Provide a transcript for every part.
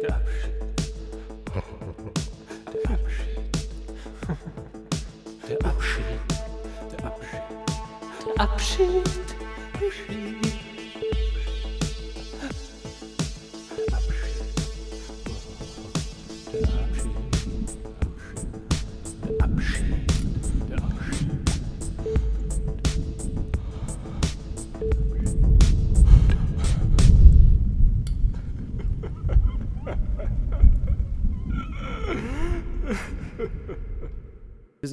Der Abschied. Der Abschied. Der Abschied. Der Abschied. Der Abschied. Der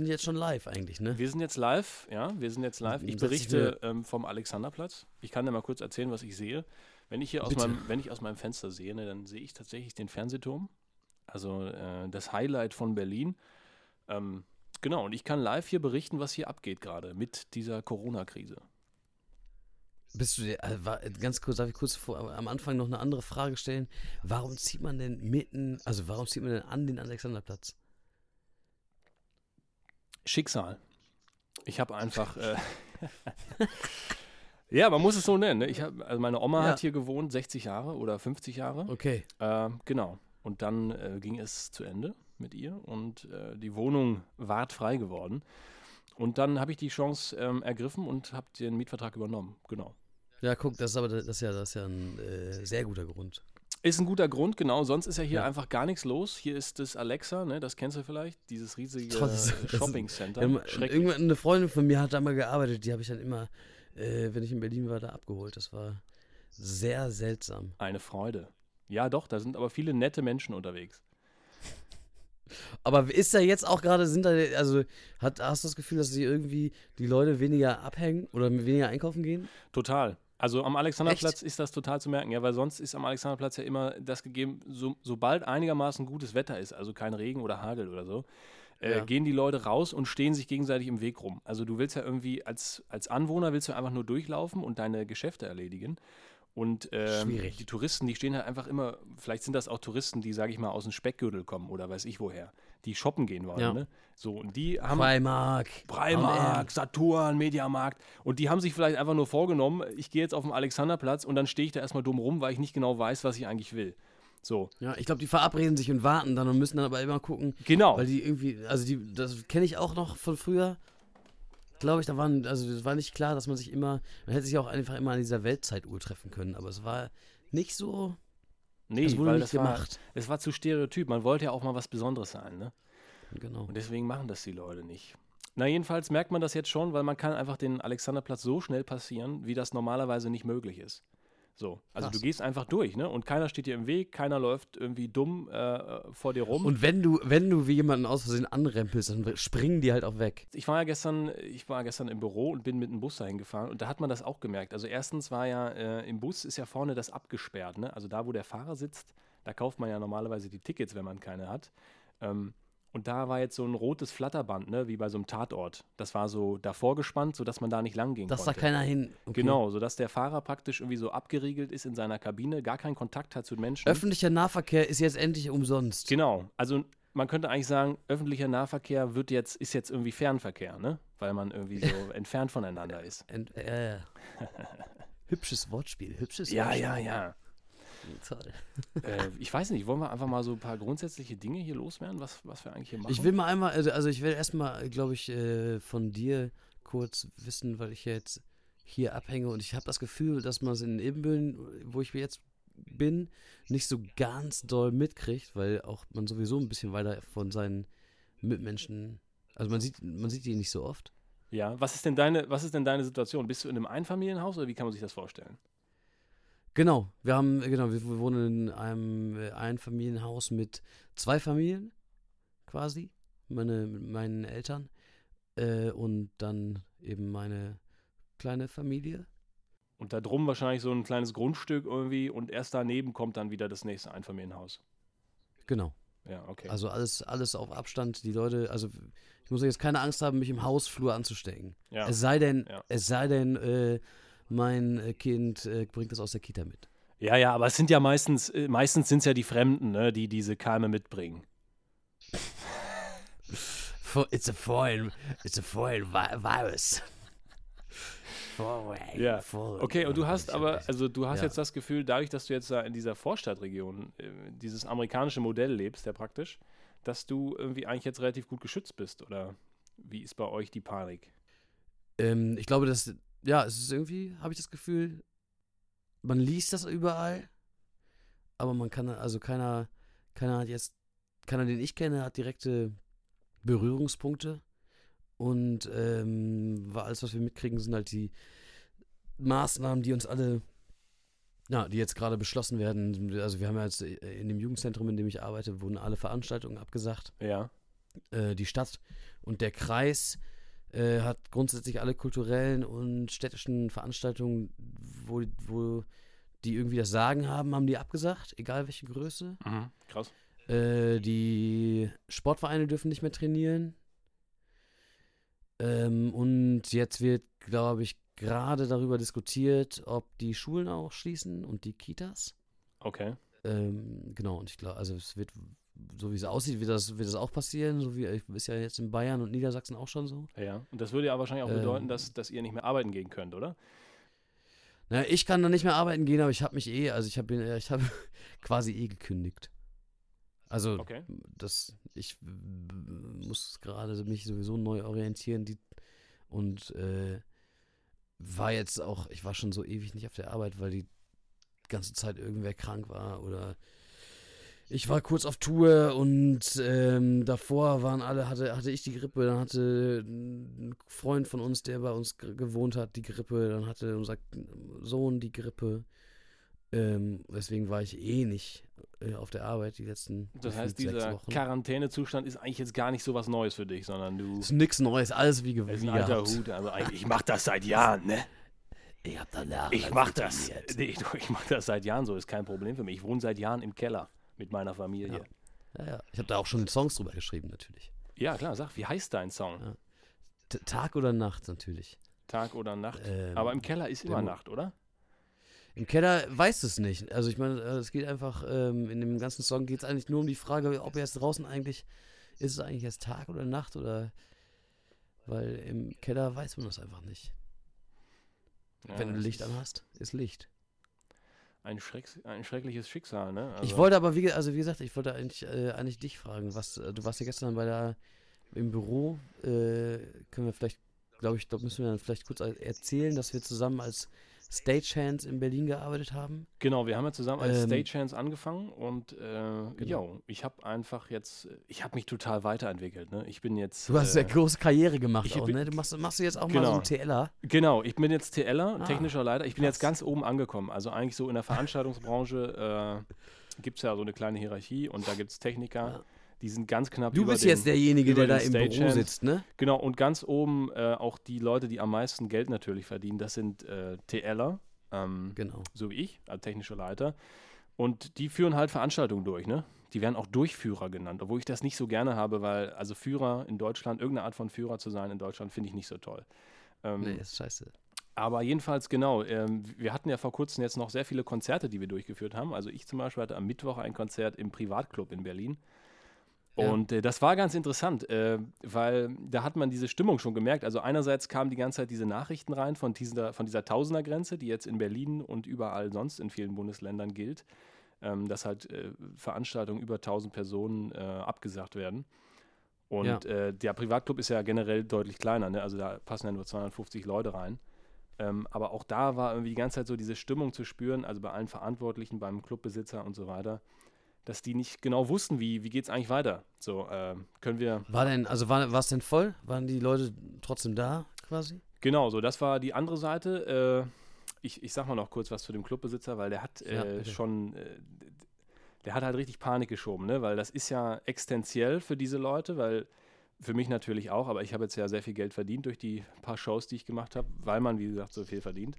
sind jetzt schon live eigentlich, ne? Wir sind jetzt live, ja, wir sind jetzt live. Ich berichte ähm, vom Alexanderplatz. Ich kann dir mal kurz erzählen, was ich sehe. Wenn ich hier aus meinem, wenn ich aus meinem Fenster sehe, ne, dann sehe ich tatsächlich den Fernsehturm. Also äh, das Highlight von Berlin. Ähm, genau, und ich kann live hier berichten, was hier abgeht gerade mit dieser Corona-Krise. Bist du dir, äh, ganz kurz, darf ich kurz vor, am Anfang noch eine andere Frage stellen? Warum zieht man denn mitten, also warum zieht man denn an den Alexanderplatz? Schicksal. Ich habe einfach. Äh, ja, man muss es so nennen. Ne? Ich hab, also meine Oma Ja. hat hier gewohnt, 60 Jahre oder 50 Jahre. Okay. Ähm, genau. Und dann äh, ging es zu Ende mit ihr und äh, die Wohnung ward frei geworden. Und dann habe ich die Chance ähm, ergriffen und habe den Mietvertrag übernommen. Genau. Ja, guck, das ist aber das ist ja, das ist ja ein äh, sehr guter Grund. Ist ein guter Grund, genau. Sonst ist ja hier Ja. einfach gar nichts los. Hier ist das Alexa, ne? das kennst du vielleicht, dieses riesige Toll, das- das- Shopping Center. Ja, Schrecklich. irgendwann eine Freundin von mir hat da mal gearbeitet, die habe ich dann immer, äh, wenn ich in Berlin war, da abgeholt. Das war sehr seltsam. Eine Freude. Ja, doch, da sind aber viele nette Menschen unterwegs. Aber ist da jetzt auch gerade, sind da, also hat, hast du das Gefühl, dass sie irgendwie die Leute weniger abhängen oder weniger einkaufen gehen? Total. Also am Alexanderplatz ist das total zu merken, ja, weil sonst ist am Alexanderplatz ja immer das gegeben, so, sobald einigermaßen gutes Wetter ist, also kein Regen oder Hagel oder so, äh, Ja. gehen die Leute raus und stehen sich gegenseitig im Weg rum. Also du willst ja irgendwie als, als Anwohner willst du einfach nur durchlaufen und deine Geschäfte erledigen. Und ähm, die Touristen, die stehen halt einfach immer, vielleicht sind das auch Touristen, die, sage ich mal, aus dem Speckgürtel kommen oder weiß ich woher, die shoppen gehen wollen. Ja. Ne? So, und die haben Primark. Primark, Saturn, Mediamarkt. Und die haben sich vielleicht einfach nur vorgenommen, ich gehe jetzt auf den Alexanderplatz und dann stehe ich da erstmal dumm rum, weil ich nicht genau weiß, was ich eigentlich will. So, Ja, ich glaube, die verabreden sich und warten dann und müssen dann aber immer gucken, genau. weil die irgendwie, also die, das kenne ich auch noch von früher. Glaube ich, da waren, also es war nicht klar, dass man sich immer, man hätte sich auch einfach immer an dieser Weltzeituhr treffen können, aber es war nicht so, Nee, es wurde weil nicht das war, gemacht. es war zu stereotyp. Man wollte ja auch mal was Besonderes sein, ne? Genau. Und deswegen machen das die Leute nicht. Na, jedenfalls merkt man das jetzt schon, weil man kann einfach den Alexanderplatz so schnell passieren, wie das normalerweise nicht möglich ist. So, also Krass. du gehst einfach durch, ne? Und keiner steht dir im Weg, keiner läuft irgendwie dumm äh, vor dir rum. Und wenn du, wenn du wie jemanden aus Versehen anrempelst, dann springen die halt auch weg. Ich war ja gestern, ich war gestern im Büro und bin mit dem Bus dahin gefahren und da hat man das auch gemerkt. Also erstens war ja äh, im Bus ist ja vorne das abgesperrt, ne? Also da, wo der Fahrer sitzt, da kauft man ja normalerweise die Tickets, wenn man keine hat. Ähm, und da war jetzt so ein rotes Flatterband, ne, wie bei so einem Tatort. Das war so davor gespannt, sodass man da nicht lang gehen Dass da konnte. keiner hin. Okay. Genau, sodass der Fahrer praktisch irgendwie so abgeriegelt ist in seiner Kabine, gar keinen Kontakt hat zu den Menschen. Öffentlicher Nahverkehr ist jetzt endlich umsonst. Genau, also man könnte eigentlich sagen, öffentlicher Nahverkehr wird jetzt, ist jetzt irgendwie Fernverkehr, ne? Weil man irgendwie so entfernt voneinander ist. Ent, äh, hübsches Wortspiel, hübsches Ja, Wortspiel. ja, ja. Toll. äh, ich weiß nicht, wollen wir einfach mal so ein paar grundsätzliche Dinge hier loswerden, was, was wir eigentlich hier machen? Ich will mal einmal, also also ich will erstmal, glaube ich, äh, von dir kurz wissen, weil ich ja jetzt hier abhänge und ich habe das Gefühl, dass man es in Ebenbüren, wo ich jetzt bin, nicht so ganz doll mitkriegt, weil auch man sowieso ein bisschen weiter von seinen Mitmenschen, also man sieht, man sieht die nicht so oft. ja, was ist denn deine, was ist denn deine Situation? Bist du in einem Einfamilienhaus oder wie kann man sich das vorstellen? Genau, wir haben, genau, wir wohnen in einem äh, Einfamilienhaus mit zwei Familien, quasi. Meine, mit meinen Eltern äh, und dann eben meine kleine Familie. Und da drum wahrscheinlich so ein kleines Grundstück irgendwie und erst daneben kommt dann wieder das nächste Einfamilienhaus. Genau. Ja, okay. Also alles, alles auf Abstand. Die Leute, also ich muss jetzt keine Angst haben, mich im Hausflur anzustecken. ja. Es sei denn, Ja. es sei denn, äh, mein äh, Kind äh, bringt das aus der Kita mit. ja, ja, aber es sind ja meistens, äh, meistens sind es ja die Fremden, ne, die diese Keime mitbringen. It's a foreign, it's a foreign vi virus. Vorrang, Ja. Vorrang. Okay, und du hast aber, also du hast Ja. jetzt das Gefühl, dadurch, dass du jetzt da in dieser Vorstadtregion äh, dieses amerikanische Modell lebst, ja praktisch, dass du irgendwie eigentlich jetzt relativ gut geschützt bist, oder wie ist bei euch die Panik? Ähm, ich glaube, dass, ja, es ist irgendwie, habe ich das Gefühl, man liest das überall, aber man kann, also keiner, keiner hat jetzt, keiner, den ich kenne, hat direkte Berührungspunkte. Und ähm, alles, was wir mitkriegen, sind halt die Maßnahmen, die uns alle, ja, die jetzt gerade beschlossen werden. Also wir haben ja jetzt äh, in dem Jugendzentrum, in dem ich arbeite, wurden alle Veranstaltungen abgesagt Ja. äh, die Stadt und der Kreis äh, hat grundsätzlich alle kulturellen und städtischen Veranstaltungen, wo, wo die irgendwie das Sagen haben, haben die abgesagt, egal welche Größe. Mhm. Krass. Äh, die Sportvereine dürfen nicht mehr trainieren. Ähm, und jetzt wird, glaube ich, gerade darüber diskutiert, ob die Schulen auch schließen und die Kitas. Okay. Ähm, genau, und ich glaube, also es wird, so wie es aussieht, wird das, wird das auch passieren, so wie ist ja jetzt in Bayern und Niedersachsen auch schon so. Ja. Und das würde ja wahrscheinlich auch Ähm. bedeuten, dass, dass ihr nicht mehr arbeiten gehen könnt, oder? Naja, ich kann dann nicht mehr arbeiten gehen, aber ich habe mich eh, also ich habe ich habe quasi eh gekündigt. Also Okay. das, ich muss gerade mich sowieso neu orientieren die, und äh, war jetzt auch, ich war schon so ewig nicht auf der Arbeit, weil die ganze Zeit irgendwer krank war oder ich war kurz auf Tour und ähm, davor waren alle, hatte, hatte ich die Grippe, dann hatte ein Freund von uns, der bei uns ge- gewohnt hat, die Grippe, dann hatte unser Sohn die Grippe. Ähm, deswegen war ich eh nicht äh, auf der Arbeit die letzten Das heißt, dieser. Quarantänezustand ist eigentlich jetzt gar nicht so was Neues für dich, sondern du ist nix Neues, alles wie, ge ist ein alter gehabt. Hut. Eigentlich, ich mach das seit Jahren, ne? Ich hab da Jahre Ich mach das. Nee, ich mach das seit Jahren so, ist kein Problem für mich. Ich wohne seit Jahren im Keller mit meiner Familie. Ja, ja. Ich habe da auch schon Songs drüber geschrieben, natürlich. Ja, klar, sag, wie heißt dein Song? Ja. Tag oder Nacht, natürlich. Tag oder Nacht? Ähm, Aber im Keller ist immer Nacht, oder? Im Keller weiß es nicht. Also ich meine, äh, es geht einfach, ähm, in dem ganzen Song geht es eigentlich nur um die Frage, ob jetzt draußen eigentlich, ist es eigentlich jetzt Tag oder Nacht oder, weil im Keller weiß man das einfach nicht. Ja, Wenn du Licht anhast, ist Licht. Ein, Schreck, ein schreckliches Schicksal, ne? ich Also- wollte aber, wie, also wie gesagt, ich wollte eigentlich, äh, eigentlich dich fragen, was, äh, du warst ja gestern bei der, im Büro, äh, können wir vielleicht, glaube ich, glaub, müssen wir dann vielleicht kurz er- erzählen, dass wir zusammen als Stagehands in Berlin gearbeitet haben. Genau, wir haben ja zusammen als Ähm, Stagehands angefangen und äh, jo, ich habe einfach jetzt, ich habe mich total weiterentwickelt. Ne? Ich bin jetzt. Du hast äh, ja große Karriere gemacht ich auch, ne? Du machst, machst du jetzt auch mal Genau. so einen TLer. Genau, ich bin jetzt TLer, Ah, technischer Leiter. Ich bin jetzt krass. ganz oben angekommen. Also eigentlich so in der Veranstaltungsbranche äh, gibt es ja so eine kleine Hierarchie und da gibt es Techniker, Ja. Die sind ganz knapp Du über bist den, jetzt derjenige, der da im Büro sitzt, ne? Genau, und ganz oben äh, auch die Leute, die am meisten Geld natürlich verdienen, das sind äh, TLer, ähm, Genau. so wie ich, als technischer Leiter. Und die führen halt Veranstaltungen durch, ne? Die werden auch Durchführer genannt, obwohl ich das nicht so gerne habe, weil also Führer in Deutschland, irgendeine Art von Führer zu sein in Deutschland, finde ich nicht so toll. Ähm, Nee, ist scheiße. aber jedenfalls genau, ähm, wir hatten ja vor kurzem jetzt noch sehr viele Konzerte, die wir durchgeführt haben. Also ich zum Beispiel hatte am Mittwoch ein Konzert im Privatclub in Berlin. Ja. Und äh, das war ganz interessant, äh, weil da hat man diese Stimmung schon gemerkt. Also einerseits kamen die ganze Zeit diese Nachrichten rein von dieser, von dieser Tausendergrenze, die jetzt in Berlin und überall sonst in vielen Bundesländern gilt, ähm, dass halt äh, Veranstaltungen über 1000 Personen äh, abgesagt werden. Und Ja. äh, der Privatclub ist ja generell deutlich kleiner, ne? also da passen ja nur 250 Leute rein. Ähm, aber auch da war irgendwie die ganze Zeit so diese Stimmung zu spüren, also bei allen Verantwortlichen, beim Clubbesitzer und so weiter, dass die nicht genau wussten, wie, wie geht es eigentlich weiter. So, ähm, können wir, War denn, also war es denn voll? Waren die Leute trotzdem da quasi? genau, so, das war die andere Seite. Äh, ich, ich sag mal noch kurz was zu dem Clubbesitzer, weil der hat Ja, äh, bitte. schon, äh, der hat halt richtig Panik geschoben, ne? weil das ist ja existenziell für diese Leute, weil für mich natürlich auch, aber ich habe jetzt ja sehr viel Geld verdient durch die paar Shows, die ich gemacht habe, weil man, wie gesagt, so viel verdient.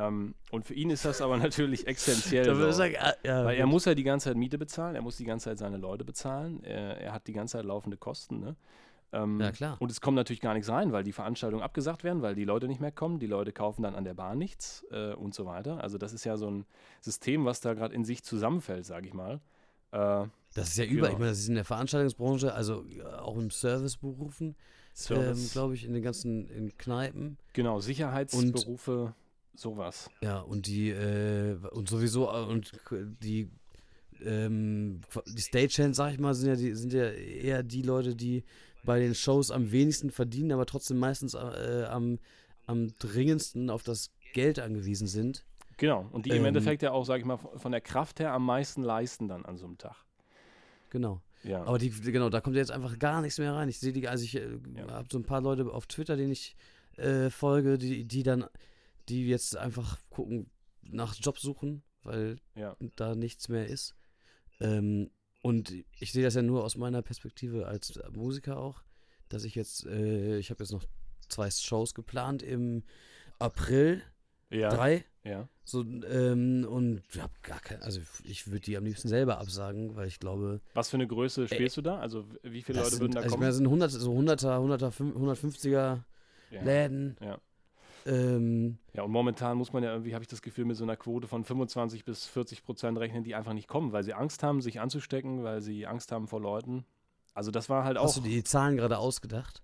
Ähm, und für ihn ist das aber natürlich existenziell. So. sagen, ah, ja, Weil er gut. muss ja die ganze Zeit Miete bezahlen, er muss die ganze Zeit seine Leute bezahlen, er, er hat die ganze Zeit laufende Kosten. Ne? Ähm, Ja, klar. Und es kommt natürlich gar nichts rein, weil die Veranstaltungen abgesagt werden, weil die Leute nicht mehr kommen, die Leute kaufen dann an der Bahn nichts äh, und so weiter. Also das ist ja so ein System, was da gerade in sich zusammenfällt, sage ich mal. Äh, Das ist ja über, Genau. ich meine, das ist in der Veranstaltungsbranche, also ja, auch im Serviceberufen, Service. glaube ich, in den ganzen in Kneipen. genau, Sicherheitsberufe, sowas. Ja, und die, äh, und sowieso, äh, und die, ähm, die Stagehands, sag ich mal, sind ja, die, sind ja eher die Leute, die bei den Shows am wenigsten verdienen, aber trotzdem meistens äh, am, am dringendsten auf das Geld angewiesen sind. Genau. Und die im Ähm, Endeffekt ja auch, sag ich mal, von der Kraft her am meisten leisten dann an so einem Tag. Genau. Ja. Aber die, genau, da kommt jetzt einfach gar nichts mehr rein. Ich sehe die, also ich äh, Ja. habe so ein paar Leute auf Twitter, denen ich äh, folge, die, die dann, die jetzt einfach gucken, nach Job suchen, weil ja. da nichts mehr ist. Ähm, und ich sehe das ja nur aus meiner Perspektive als Musiker auch, dass ich jetzt, äh, ich habe jetzt noch zwei Shows geplant im April, Ja. drei. Ja. So, ähm, und ich habe gar kein, also ich würde die am liebsten selber absagen, weil ich glaube, Was für eine Größe spielst du da? Also wie viele Leute würden sind, da also ich kommen? meine, das sind 100, so 100er, 100er, 150er ja. Läden. Ja. Ähm, ja, und momentan muss man ja irgendwie, habe ich das Gefühl, mit so einer Quote von 25 bis 40 Prozent rechnen, die einfach nicht kommen, weil sie Angst haben, sich anzustecken, weil sie Angst haben vor Leuten. Also das war halt auch. hast du die Zahlen gerade ausgedacht?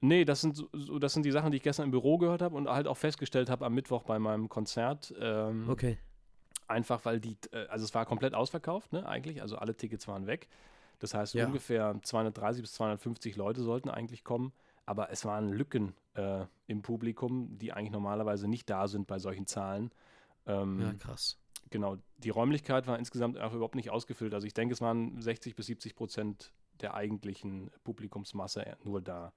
Nee, das sind, so- das sind die Sachen, die ich gestern im Büro gehört habe und halt auch festgestellt habe am Mittwoch bei meinem Konzert. Ähm, Okay. Einfach weil die, äh, also es war komplett ausverkauft, ne, eigentlich. Also alle Tickets waren weg. Das heißt, Ja. ungefähr 230 bis 250 Leute sollten eigentlich kommen. Aber es waren Lücken äh, im Publikum, die eigentlich normalerweise nicht da sind bei solchen Zahlen. Ähm, Ja, krass. Genau, die Räumlichkeit war insgesamt auch überhaupt nicht ausgefüllt. Also ich denke, es waren 60 bis 70 Prozent der eigentlichen Publikumsmasse nur da.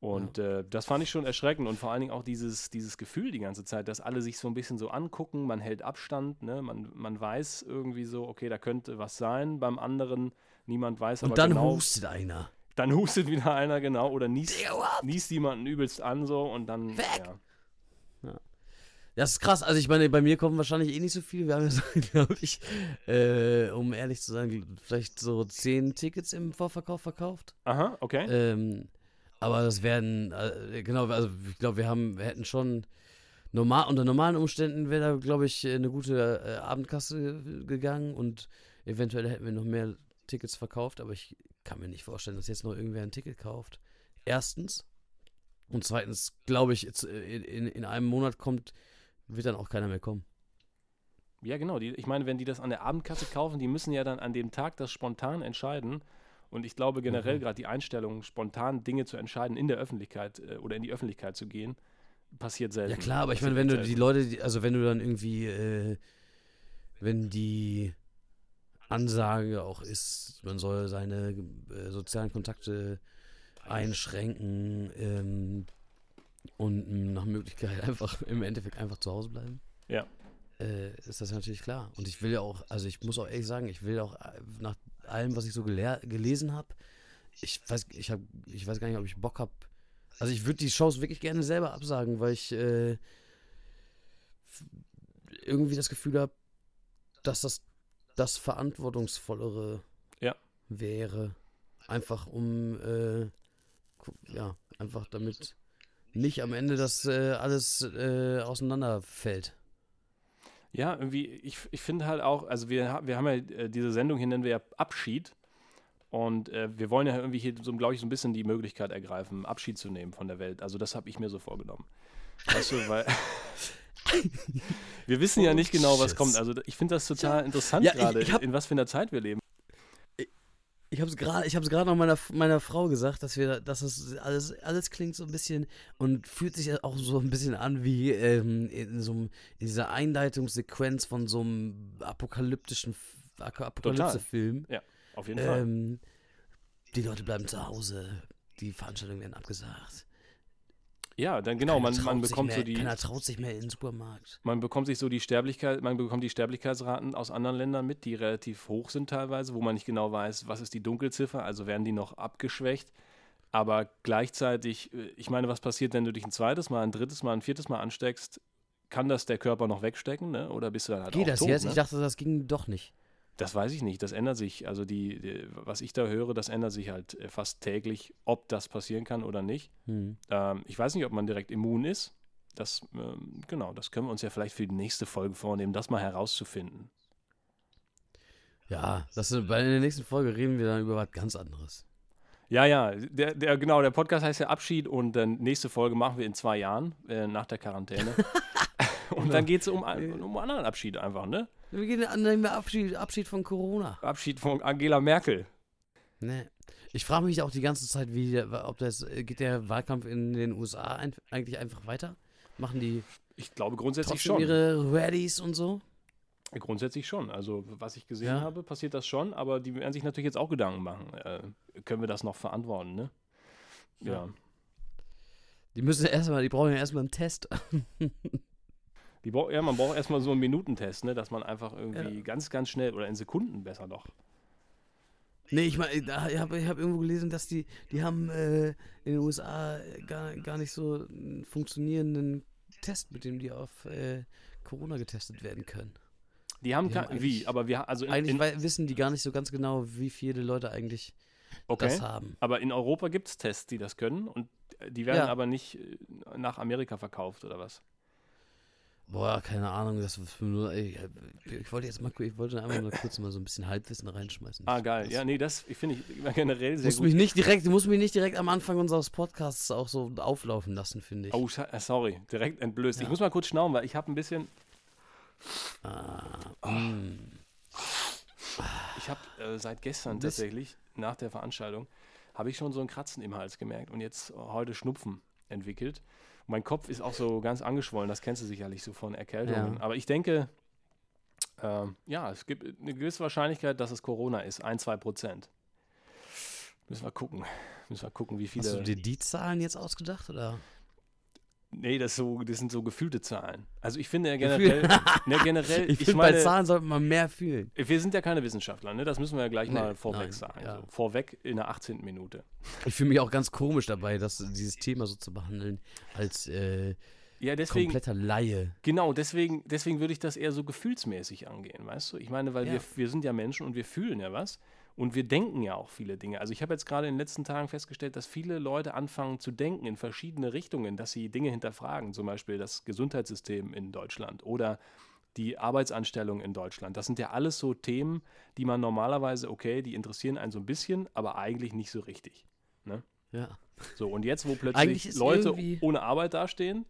Und äh, das fand ich schon erschreckend und vor allen Dingen auch dieses, dieses Gefühl die ganze Zeit, dass alle sich so ein bisschen so angucken, man hält Abstand, ne? man, man weiß irgendwie so, okay, da könnte was sein, beim anderen niemand weiß aber Und dann genau. hustet einer. Dann hustet wieder einer, genau, oder niest, niest jemanden übelst an so und dann. Weg! Ja. Das ist krass. Also ich meine, bei mir kommen wahrscheinlich eh nicht so viele. Wir haben ja so, glaube ich, äh, um ehrlich zu sein, vielleicht so zehn Tickets im Vorverkauf verkauft. Aha, okay. Ähm, aber das werden, äh, genau, also ich glaube, wir haben, wir hätten schon normal, unter normalen Umständen wäre da, glaube ich, eine gute äh, Abendkasse gegangen und eventuell hätten wir noch mehr Tickets verkauft, aber ich kann mir nicht vorstellen, dass jetzt noch irgendwer ein Ticket kauft. Erstens. Und zweitens, glaube ich, äh, in, in, in einem Monat kommt, wird dann auch keiner mehr kommen. Ja, genau. Die, ich meine, wenn die das an der Abendkasse kaufen, die müssen ja dann an dem Tag das spontan entscheiden. Und ich glaube generell Mhm. gerade die Einstellung, spontan Dinge zu entscheiden in der Öffentlichkeit äh, oder in die Öffentlichkeit zu gehen, passiert selten. Ja klar, aber ich meine, wenn du die Leute, also wenn du dann irgendwie, äh, wenn die Ansage auch ist, man soll seine äh, sozialen Kontakte einschränken ähm, und mh, nach Möglichkeit einfach im Endeffekt einfach zu Hause bleiben. Ja. Äh, ist das natürlich klar. Und ich will ja auch, also ich muss auch ehrlich sagen, ich will auch äh, nach allem, was ich so gelesen habe, ich weiß, ich habe, ich weiß gar nicht, ob ich Bock habe. Also ich würde die Shows wirklich gerne selber absagen, weil ich äh, irgendwie das Gefühl habe, dass das das verantwortungsvollere Ja. wäre. Einfach um, äh, ja, einfach damit nicht am Ende das äh, alles äh, auseinanderfällt. Ja, irgendwie, ich, ich finde halt auch, also wir, wir haben ja äh, diese Sendung hier nennen wir ja Abschied. Und äh, wir wollen ja irgendwie hier, so, glaube ich, so ein bisschen die Möglichkeit ergreifen, Abschied zu nehmen von der Welt. Also das habe ich mir so vorgenommen. Weißt du, weil wir wissen ja nicht genau, was Shit. kommt. Also ich finde das total interessant Ja, gerade, in was für einer Zeit wir leben. Ich habe es gerade, ich habe es gerade noch meiner, meiner Frau gesagt, dass wir, dass das alles, alles klingt so ein bisschen und fühlt sich auch so ein bisschen an wie ähm, in so einem, in dieser Einleitungssequenz von so einem apokalyptischen Apokalypse-Film. Auf jeden Fall. Ähm, die Leute bleiben zu Hause, die Veranstaltungen werden abgesagt. Ja, dann genau, man, man bekommt mehr, so die, Keiner traut sich mehr in den Supermarkt. man bekommt sich so die Sterblichkeit, man bekommt die Sterblichkeitsraten aus anderen Ländern mit, die relativ hoch sind teilweise, wo man nicht genau weiß, was ist die Dunkelziffer, also werden die noch abgeschwächt. Aber gleichzeitig, äh, ich meine, was passiert, wenn du dich ein zweites Mal, ein drittes Mal, ein viertes Mal ansteckst? Kann das der Körper noch wegstecken, ne? Oder bist du dann halt Geht auch das tot, jetzt? Ne? Ich dachte, das ging doch nicht. Das weiß ich nicht, das ändert sich. Also die, die, was ich da höre, das ändert sich halt äh, fast täglich, ob das passieren kann oder nicht. Hm. Ähm, ich weiß nicht, ob man direkt immun ist. Das, ähm, genau, das können wir uns ja vielleicht für die nächste Folge vornehmen, das mal herauszufinden. Ja, das, bei in der nächsten Folge reden wir dann über was ganz anderes. Ja, ja, der, der, genau, der Podcast heißt ja Abschied und dann nächste Folge machen wir in zwei Jahren, äh, nach der Quarantäne. und dann geht es um, um einen anderen Abschied einfach, ne? Wir gehen an nehmen wir Abschied, Abschied von Corona. Abschied von Angela Merkel. Nee. Ich frage mich auch die ganze Zeit, wie der, ob das äh, geht der Wahlkampf in den USA ein, eigentlich einfach weiter? Machen die Ich glaube grundsätzlich trotzdem schon. ihre Rallies und so? Grundsätzlich schon. Also, was ich gesehen Ja. habe, passiert das schon, aber die werden sich natürlich jetzt auch Gedanken machen. Äh, können wir das noch verantworten, ne? Ja. Ja. Die müssen erstmal, die brauchen ja erstmal einen Test. Brauch, ja, man braucht erstmal so einen Minutentest, ne? Dass man einfach irgendwie ganz, ganz schnell oder in Sekunden besser doch. Nee, ich meine, ich habe ich hab irgendwo gelesen, dass die, die haben äh, in den USA gar, gar nicht so einen funktionierenden Test, mit dem die auf äh, Corona getestet werden können. Die haben Die haben wie, aber wir also in, Eigentlich in, wissen die gar nicht so ganz genau, wie viele Leute eigentlich okay. das haben. Aber in Europa gibt es Tests, die das können und äh, die werden Ja. aber nicht äh, nach Amerika verkauft oder was? Boah, keine Ahnung, das nur, ich, ich wollte jetzt mal, ich wollte einfach mal kurz mal so ein bisschen Halbwissen reinschmeißen. Ah, geil. Das Ja, nee, das ich finde ich generell sehr musst gut. mich nicht direkt, du musst mich nicht direkt am Anfang unseres Podcasts auch so auflaufen lassen, finde ich. Oh, äh, sorry, direkt entblößt. Ich Ja. muss mal kurz schnauben, weil ich habe ein bisschen, Ah, mm. ich habe äh, seit gestern tatsächlich, nach der Veranstaltung, habe ich schon so ein Kratzen im Hals gemerkt und jetzt heute Schnupfen entwickelt. Mein Kopf ist auch so ganz angeschwollen, das kennst du sicherlich so von Erkältungen. Ja. Aber ich denke, ähm, ja, es gibt eine gewisse Wahrscheinlichkeit, dass es Corona ist, ein, zwei Prozent. Müssen wir gucken. Müssen wir gucken, wie viele. Hast du dir die Zahlen jetzt ausgedacht oder? Nee, das, so, das sind so gefühlte Zahlen. Also ich finde ja generell, ne, generell Ich ich, finde, bei Zahlen sollte man mehr fühlen. wir sind ja keine Wissenschaftler, ne? das müssen wir ja gleich Nee, mal vorweg nein, sagen. ja. So, vorweg in der 18. Minute. Ich fühle mich auch ganz komisch dabei, dass dieses Thema so zu behandeln als äh, Ja, deswegen, kompletter Laie. genau, deswegen, deswegen würde ich das eher so gefühlsmäßig angehen, weißt du? Ich meine, weil Ja. wir, wir sind ja Menschen und wir fühlen ja was und wir denken ja auch viele Dinge. Also ich habe jetzt gerade in den letzten Tagen festgestellt, dass viele Leute anfangen zu denken in verschiedene Richtungen, dass sie Dinge hinterfragen, zum Beispiel das Gesundheitssystem in Deutschland oder die Arbeitsanstellung in Deutschland. Das sind ja alles so Themen, die man normalerweise, okay, die interessieren einen so ein bisschen, aber eigentlich nicht so richtig. Ja. So, und jetzt, wo plötzlich Leute ohne Arbeit dastehen,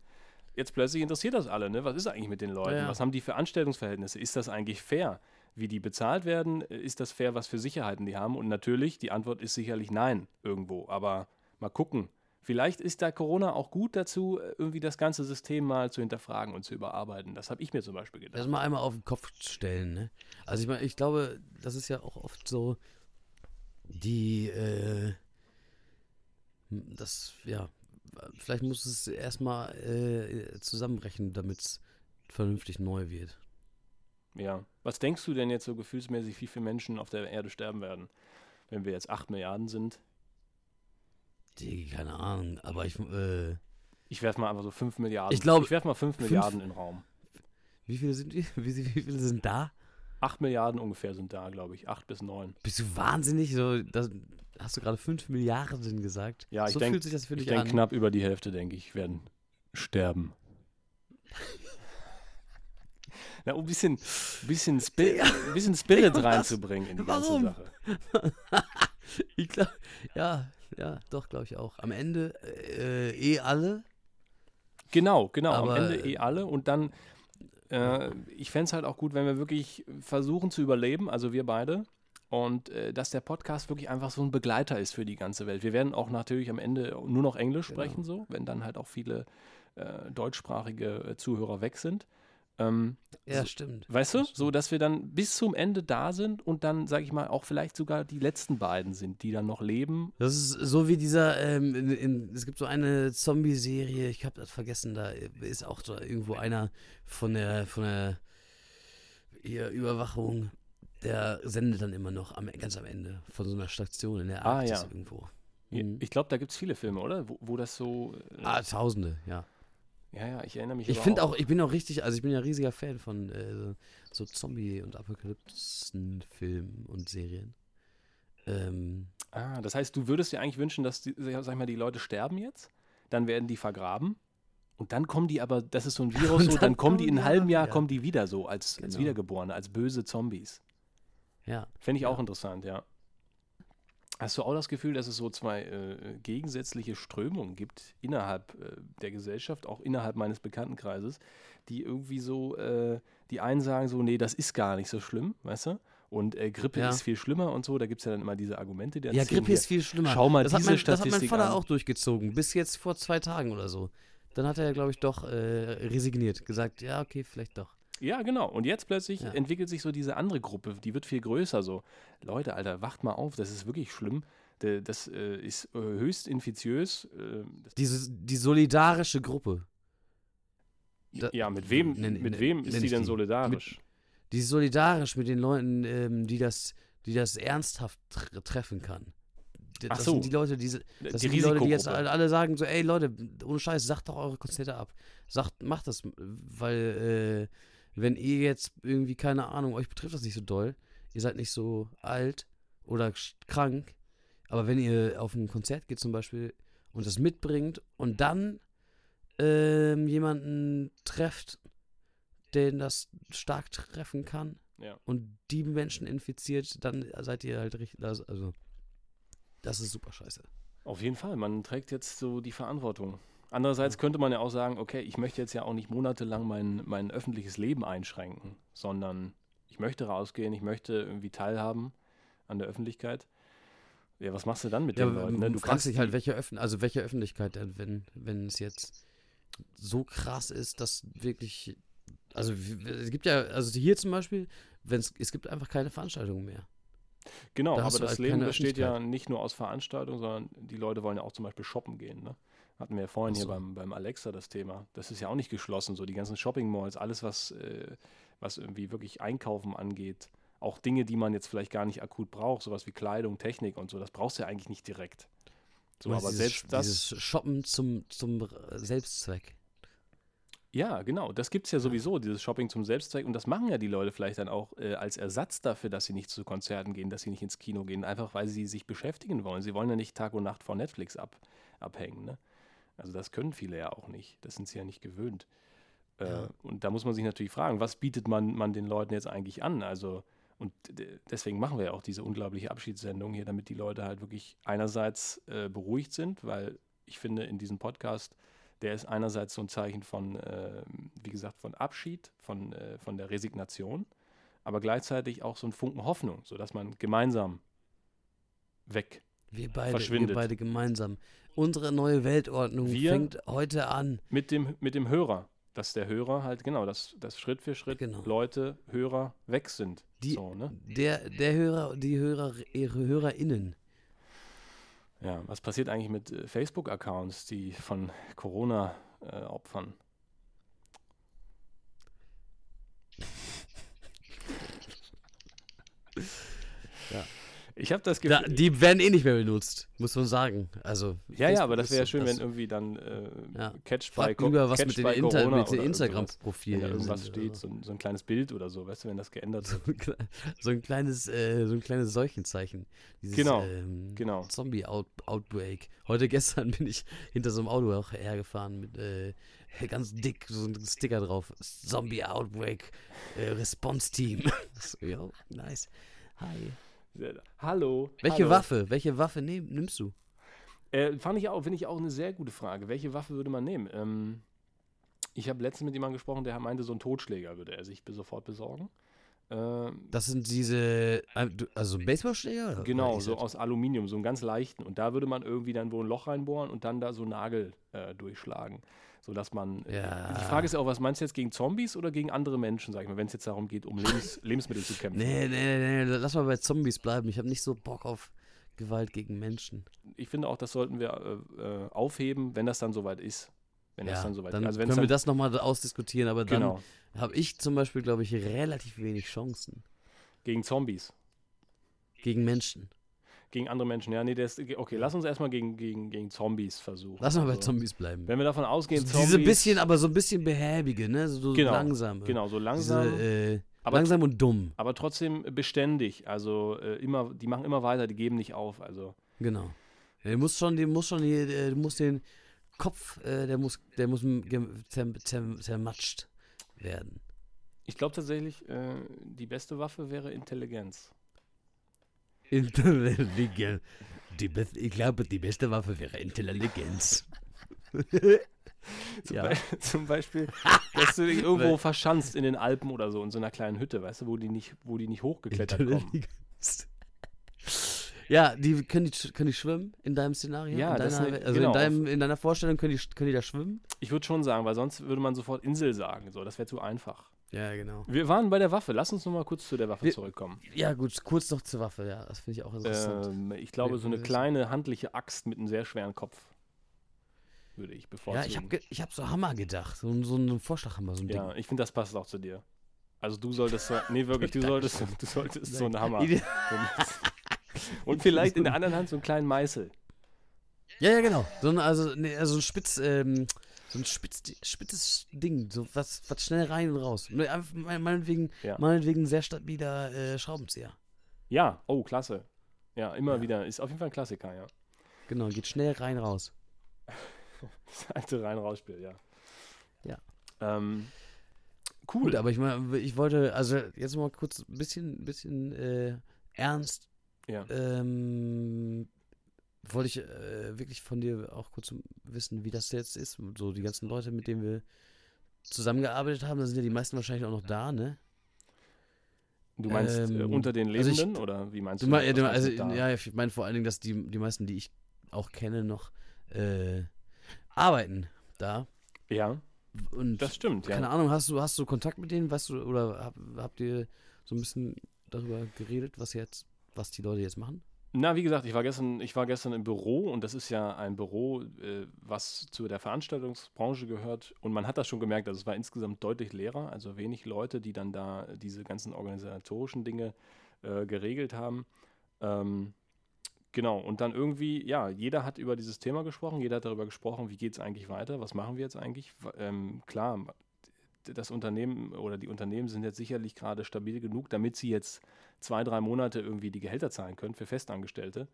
jetzt plötzlich interessiert das alle, ne? Was ist eigentlich mit den Leuten? Ja. Was haben die für Anstellungsverhältnisse? Ist das eigentlich fair, wie die bezahlt werden? Ist das fair, was für Sicherheiten die haben? Und natürlich, die Antwort ist sicherlich nein irgendwo. Aber mal gucken. Vielleicht ist da Corona auch gut dazu, irgendwie das ganze System mal zu hinterfragen und zu überarbeiten. Das habe ich mir zum Beispiel gedacht. Das mal einmal auf den Kopf stellen, ne? Also ich meine, ich glaube, das ist ja auch oft so, die, äh, das, ja, vielleicht muss es erstmal äh, zusammenbrechen, damit es vernünftig neu wird. Ja. Was denkst du denn jetzt so gefühlsmäßig, wie viele Menschen auf der Erde sterben werden? Wenn wir jetzt 8 Milliarden sind? Die, keine Ahnung, aber ich, äh, Ich werfe mal einfach so 5 Milliarden. Ich glaube, ich werfe mal 5 fünf- Milliarden in den Raum. wie viele sind die? Wie, wie viele sind da? 8 Milliarden ungefähr sind da, glaube ich. 8 bis 9. Bist du wahnsinnig? So, das, hast du gerade 5 Milliarden gesagt? Ja, ich so denk- fühlt sich das für Ich denke, an. knapp über die Hälfte, denke ich, werden sterben. Na, um ein bisschen, bisschen, Spi ein bisschen Spirit was? reinzubringen in die Warum? ganze Sache. Ich glaube, ja, ja, doch, glaube ich auch. Am Ende äh, eh alle. Genau, genau. Aber, am Ende eh alle. Und dann, äh, ich fände es halt auch gut, wenn wir wirklich versuchen zu überleben, also wir beide. Und äh, dass der Podcast wirklich einfach so ein Begleiter ist für die ganze Welt. Wir werden auch natürlich am Ende nur noch Englisch Genau. sprechen, so, wenn dann halt auch viele äh, deutschsprachige äh, Zuhörer weg sind. Ähm, Ja, stimmt. Weißt du, so dass wir dann bis zum Ende da sind und dann, sage ich mal, auch vielleicht sogar die letzten beiden sind, die dann noch leben. Das ist so wie dieser, ähm, in, in, es gibt so eine Zombie-Serie, ich habe das vergessen, da ist auch so irgendwo einer von der, von der hier, Überwachung, der sendet dann immer noch am, ganz am Ende von so einer Station in der Ah, Arktis ja. irgendwo. Mhm. Ich glaube, da gibt es viele Filme, oder? Wo, wo das so. Äh, Ah, Tausende, ja. Ja, ja, ich erinnere mich. Ich finde auch, ich bin auch richtig, also ich bin ja riesiger Fan von äh, so Zombie- und Apokalypsen-Filmen und Serien. Ähm, Ah, das heißt, du würdest dir eigentlich wünschen, dass die, sag ich mal, die Leute sterben jetzt, dann werden die vergraben. Und dann kommen die aber, das ist so ein Virus, so, dann, dann kommen die in einem halben Jahr, wieder. kommen die wieder so, als, als Genau. Wiedergeborene, als böse Zombies. ja. Fände ich Ja. auch interessant, ja. Hast du auch das Gefühl, dass es so zwei äh, gegensätzliche Strömungen gibt innerhalb äh, der Gesellschaft, auch innerhalb meines Bekanntenkreises, die irgendwie so, äh, die einen sagen so, nee, das ist gar nicht so schlimm, weißt du? Und äh, Grippe Ja. ist viel schlimmer und so, da gibt es ja dann immer diese Argumente, die Ja, Grippe ist hier, viel schlimmer. Schau mal das hat diese mein, Das hat mein Statistik Vater an. auch durchgezogen, bis jetzt vor zwei Tagen oder so. Dann hat er, glaube ich, doch äh, resigniert, gesagt, ja, okay, vielleicht doch. Ja, genau. Und jetzt plötzlich Ja. entwickelt sich so diese andere Gruppe, die wird viel größer. So, Leute, Alter, wacht mal auf, das ist wirklich schlimm. Das äh, ist äh, höchst infiziös. Äh, das, Diese, die solidarische Gruppe. Da- ja, mit wem, nenn- mit wem nenn ist die denn solidarisch? Die ist solidarisch mit den Leuten, ähm, die, das, die das ernsthaft tr treffen kann. D- Ach Das so. sind die Leute, die, das die die Leute, die jetzt alle sagen so, ey Leute, ohne Scheiß, sagt doch eure Konzerte ab. Sagt, macht das, weil äh, wenn ihr jetzt irgendwie, keine Ahnung, euch betrifft das nicht so doll, ihr seid nicht so alt oder krank, aber wenn ihr auf ein Konzert geht zum Beispiel und das mitbringt und dann ähm, jemanden trefft, den das stark treffen kann Ja. und die Menschen infiziert, dann seid ihr halt richtig, das- also das ist super scheiße. Auf jeden Fall, man trägt jetzt so die Verantwortung. Andererseits könnte man ja auch sagen, okay, ich möchte jetzt ja auch nicht monatelang mein, mein öffentliches Leben einschränken, sondern ich möchte rausgehen, ich möchte irgendwie teilhaben an der Öffentlichkeit. Ja, was machst du dann mit Ja, den Leuten? Ne? du fragst dich halt, welche, Öffn also welche Öffentlichkeit, denn, wenn, wenn es jetzt so krass ist, dass wirklich, also es gibt ja, also hier zum Beispiel, wenn es, es gibt einfach keine Veranstaltungen mehr. Genau, Da aber das halt Leben besteht ja nicht nur aus Veranstaltungen, sondern die Leute wollen ja auch zum Beispiel shoppen gehen. Ne? Hatten wir ja vorhin Ach hier so. beim, beim Alexa das Thema. Das ist ja auch nicht geschlossen, so die ganzen Shopping-Malls, alles, was, äh, was irgendwie wirklich Einkaufen angeht. Auch Dinge, die man jetzt vielleicht gar nicht akut braucht, sowas wie Kleidung, Technik und so, das brauchst du ja eigentlich nicht direkt. So, aber dieses, selbst das. Dieses Shoppen zum, zum Selbstzweck. Ja, genau. Das gibt es ja sowieso, dieses Shopping zum Selbstzweck. Und das machen ja die Leute vielleicht dann auch äh, als Ersatz dafür, dass sie nicht zu Konzerten gehen, dass sie nicht ins Kino gehen, einfach weil sie sich beschäftigen wollen. Sie wollen ja nicht Tag und Nacht vor Netflix ab, abhängen. Ne? Also das können viele ja auch nicht. Das sind sie ja nicht gewöhnt. Äh, Ja. Und da muss man sich natürlich fragen, was bietet man, man den Leuten jetzt eigentlich an? Also, und deswegen machen wir ja auch diese unglaubliche Abschiedssendung hier, damit die Leute halt wirklich einerseits äh, beruhigt sind, weil ich finde, in diesem Podcast der ist einerseits so ein Zeichen von, äh, wie gesagt, von Abschied, von, äh, von der Resignation, aber gleichzeitig auch so ein Funken Hoffnung, sodass man gemeinsam weg. Wir beide, Verschwindet. wir beide gemeinsam. Unsere neue Weltordnung Wir- fängt heute an. Mit dem, mit dem Hörer, dass der Hörer halt, genau, dass, dass Schritt für Schritt Genau. Leute, Hörer weg sind. Die- so, ne? Der, der Hörer, die Hörer, ihre HörerInnen. Ja, was passiert eigentlich mit äh, Facebook-Accounts, die von Corona äh, opfern? Ja. Ich habe das Da, Gefühl. die werden eh nicht mehr benutzt, muss man sagen. Also, ja, ja, aber das wäre ja schön, wenn irgendwie dann äh, Ja. Catch by Frag lieber, was Catch mit den, Inter da Instagram-Profilen irgendwas sind steht, oder so ein, so ein kleines Bild oder so, weißt du, wenn das geändert so. wird. So ein, kleines, äh, so ein kleines Seuchenzeichen. Dieses, Genau, ähm, genau. Zombie-Outbreak. Heute gestern bin ich hinter so einem Auto auch hergefahren mit äh, ganz dick so ein Sticker drauf. Zombie-Outbreak äh, Response Team. so, ja, nice. Hi. Hallo. Welche hallo. Waffe? Welche Waffe nehm, nimmst du? Äh, fand ich auch, finde ich auch eine sehr gute Frage. Welche Waffe würde man nehmen? Ähm, ich habe letztens mit jemandem gesprochen, der meinte, so einen Totschläger würde er sich sofort besorgen. Ähm, Das sind diese, äh, also Baseballschläger? genau, so aus Aluminium, so einen ganz leichten. Und da würde man irgendwie dann wohl ein Loch reinbohren und dann da so Nagel äh, durchschlagen. Sodass man. äh, Ja. Die Frage ist ja auch, was meinst du jetzt gegen Zombies oder gegen andere Menschen, sag ich mal, wenn es jetzt darum geht, um Lebens Lebensmittel zu kämpfen? Nee, nee, nee, nee, lass mal bei Zombies bleiben. Ich habe nicht so Bock auf Gewalt gegen Menschen. Ich finde auch, das sollten wir äh, äh, aufheben, wenn das dann soweit ist. Wenn das ja, dann soweit dann ist. Also wenn können es wir dann, das nochmal ausdiskutieren, aber genau, dann habe ich zum Beispiel, glaube ich, relativ wenig Chancen gegen Zombies. gegen Menschen. Gegen andere Menschen, ja, nee, das, okay, lass uns erstmal gegen, gegen, gegen Zombies versuchen. Lass mal bei Also, Zombies bleiben. Wenn wir davon ausgehen, So Zombies. diese bisschen, aber so ein bisschen behäbige, ne? So, Genau, langsam. Genau, so Diese, langsam, äh, aber, langsam und dumm. aber trotzdem beständig. Also äh, immer, die machen immer weiter, die geben nicht auf. Also Genau. Du musst schon, du musst schon, hier, du musst den Kopf, äh, der muss, der muss zermatscht werden. ich glaube tatsächlich, äh, die beste Waffe wäre Intelligenz. Best, ich glaube, die beste Waffe wäre Intelligenz. Zum, Ja. Be zum Beispiel, dass du dich irgendwo verschanzt in den Alpen oder so, in so einer kleinen Hütte, weißt du, wo die nicht, wo die nicht hochgeklettert kommen. Intelligenz. Ja, die können die, können die schwimmen in deinem Szenario? Ja, in deiner, ne- also genau. in, deinem, in deiner Vorstellung können die, können die da schwimmen? Ich würde schon sagen, weil sonst würde man sofort Insel sagen. So, das wäre zu einfach. Ja, genau. Wir waren bei der Waffe. Lass uns noch mal kurz zu der Waffe Wir- zurückkommen. Ja, gut, kurz noch zur Waffe, ja, das finde ich auch interessant. Ähm, ich glaube, so eine kleine handliche Axt mit einem sehr schweren Kopf würde ich ja, bevorzugen. ich habe ich hab so Hammer gedacht, so, ein- so einen Vorschlaghammer, so ein Ja, Ding. ich finde, das passt auch zu dir. Also du solltest so, nee, wirklich, du solltest, du solltest so einen Hammer. Und vielleicht in der anderen Hand so einen kleinen Meißel. Ja, ja, genau. So ein, also, nee, also ein spitz, ähm, so ein spitz, spitzes Ding, so was, was schnell rein und raus. Ne, einfach mein- Meinetwegen, Ja. meinetwegen ein sehr stabiler äh, Schraubenzieher. Ja, oh, klasse. Ja, immer Ja. wieder. Ist auf jeden Fall ein Klassiker, ja. Genau, geht schnell rein, raus. Das alte Rein-Raus-Spiel, ja. Ja. Ähm, cool. Gut, aber ich meine, ich wollte, also jetzt mal kurz ein bisschen, bisschen äh, ernst, ja. ähm, wollte ich äh, wirklich von dir auch kurz wissen, wie das jetzt ist. So die ganzen Leute, mit denen wir zusammengearbeitet haben, da sind ja die meisten wahrscheinlich auch noch da, ne? Du meinst äh, ähm, unter den also ich- Lebenden oder wie meinst Du du? mein, das? ja, du, also, da? ja, ich meine vor allen Dingen, dass die, die meisten, die ich auch kenne, noch äh, arbeiten da. ja, Und das stimmt, ja. keine Ahnung, hast du, hast du Kontakt mit denen, weißt du, oder hab, habt ihr so ein bisschen darüber geredet, was jetzt, was die Leute jetzt machen? Na, wie gesagt, ich war gestern, ich war gestern im Büro und das ist ja ein Büro, äh, was zu der Veranstaltungsbranche gehört. Und man hat das schon gemerkt, also es war insgesamt deutlich leerer, also wenig Leute, die dann da diese ganzen organisatorischen Dinge äh, geregelt haben. Ähm, genau, und dann irgendwie, ja, jeder hat über dieses Thema gesprochen, jeder hat darüber gesprochen, wie geht es eigentlich weiter, was machen wir jetzt eigentlich. Ähm, klar, das Unternehmen oder die Unternehmen sind jetzt sicherlich gerade stabil genug, damit sie jetzt zwei, drei Monate irgendwie die Gehälter zahlen können für Festangestellte.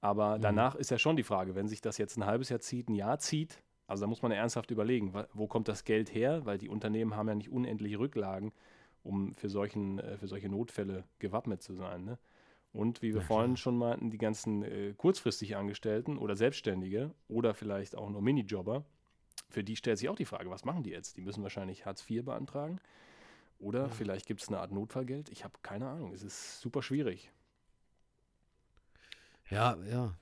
Aber Mhm. danach ist ja schon die Frage, wenn sich das jetzt ein halbes Jahr zieht, ein Jahr zieht, also da muss man ja ernsthaft überlegen, wo kommt das Geld her? Weil die Unternehmen haben ja nicht unendliche Rücklagen, um für, solchen, äh, für solche Notfälle gewappnet zu sein. Ne? Und wie wir Na vorhin schon meinten, die ganzen äh, kurzfristig Angestellten oder Selbstständige oder vielleicht auch nur Minijobber, für die stellt sich auch die Frage, was machen die jetzt? Die müssen wahrscheinlich Hartz IV beantragen. Oder Ja. vielleicht gibt es eine Art Notfallgeld. Ich habe keine Ahnung. Es ist super schwierig. Ja, ja.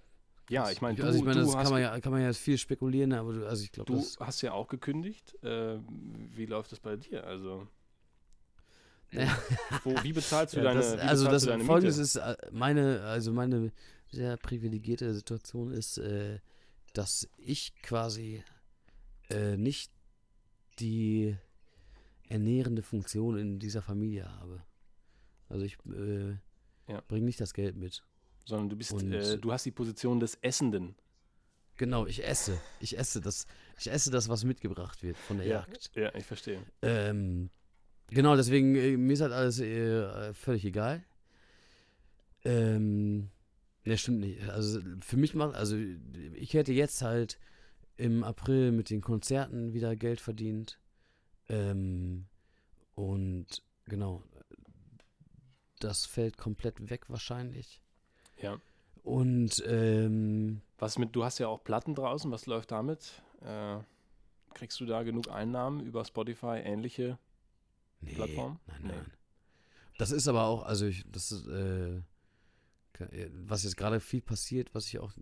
Ja, ich meine, also ich meine, das kann man ja, kann man ja viel spekulieren, aber du, also ich glaube, du das. hast ja auch gekündigt. Äh, wie läuft das bei dir? Also, Ja. wo, wie bezahlst du Ja, deine, das, also bezahlst das du deine Folgendes ist, äh, meine, also meine sehr privilegierte Situation ist, äh, dass ich quasi äh, nicht die ernährende Funktion in dieser Familie habe. Also ich äh, Ja. bringe nicht das Geld mit. Sondern du bist, und- äh, du hast die Position des Essenden. Genau, ich esse. Ich esse das, ich esse das, was mitgebracht wird von der Ja. Jagd. Ja, ich verstehe. Ähm, genau, deswegen, äh, mir ist halt alles äh, völlig egal. Ähm, ne, stimmt nicht. Also für mich macht, also ich hätte jetzt halt im April mit den Konzerten wieder Geld verdient. Ähm, und genau, das fällt komplett weg wahrscheinlich. Ja. Und ähm, Was mit, du hast ja auch Platten draußen, was läuft damit? Äh, kriegst du da genug Einnahmen über Spotify, ähnliche? nee, Plattform? Nein, Nee. nein. Das ist aber auch, also ich, das ist, äh, äh, was jetzt gerade viel passiert, was ich auch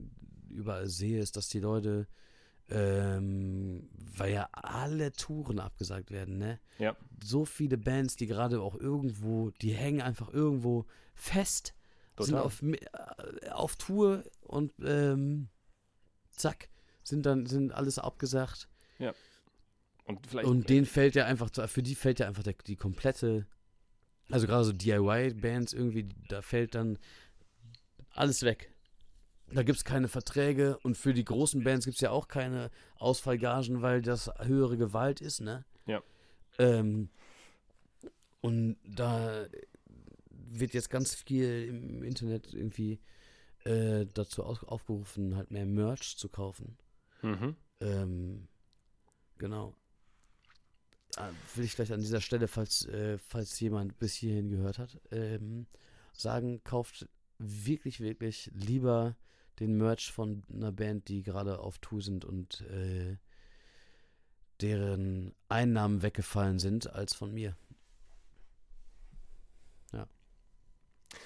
überall sehe, ist, dass die Leute, ähm, weil ja alle Touren abgesagt werden, ne? Ja. So viele Bands, die gerade auch irgendwo, die hängen einfach irgendwo fest, sind Total. auf, mi- äh, auf Tour und ähm, zack, sind dann, sind alles abgesagt. Und vielleicht Und denen fällt ja einfach, für die fällt ja einfach der, die komplette, also gerade so DIY-Bands irgendwie, da fällt dann alles weg. Da gibt es keine Verträge und für die großen Bands gibt es ja auch keine Ausfallgagen, weil das höhere Gewalt ist, ne? Ja. Ähm, und da wird jetzt ganz viel im Internet irgendwie äh, dazu aufgerufen, halt mehr Merch zu kaufen. Mhm. Ähm, genau. Ah, Will ich vielleicht an dieser Stelle, falls, äh, falls jemand bis hierhin gehört hat, ähm, sagen, kauft wirklich, wirklich lieber den Merch von einer Band, die gerade auf Tour sind und äh, deren Einnahmen weggefallen sind, als von mir. Ja.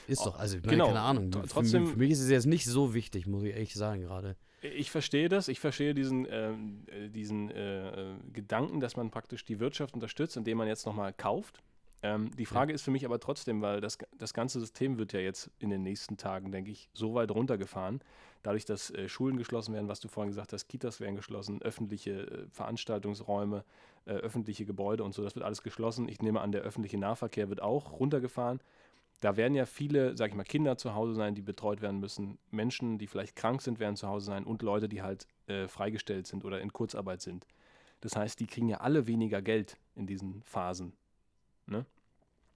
Ist Oh, doch, also ich meine, genau. keine Ahnung. Tr- Für, trotzdem- mich, für mich ist es jetzt nicht so wichtig, muss ich ehrlich sagen gerade. Ich verstehe das, ich verstehe diesen, ähm, äh, diesen äh, äh, Gedanken, dass man praktisch die Wirtschaft unterstützt, indem man jetzt nochmal kauft. Ähm, die Frage ist für mich aber trotzdem, weil das, das ganze System wird ja jetzt in den nächsten Tagen, denke ich, so weit runtergefahren, dadurch, dass äh, Schulen geschlossen werden, was du vorhin gesagt hast, Kitas werden geschlossen, öffentliche äh, Veranstaltungsräume, äh, öffentliche Gebäude und so, das wird alles geschlossen. Ich nehme an, der öffentliche Nahverkehr wird auch runtergefahren. Da werden ja viele, sag ich mal, Kinder zu Hause sein, die betreut werden müssen. Menschen, die vielleicht krank sind, werden zu Hause sein und Leute, die halt äh, freigestellt sind oder in Kurzarbeit sind. Das heißt, die kriegen ja alle weniger Geld in diesen Phasen. Ne?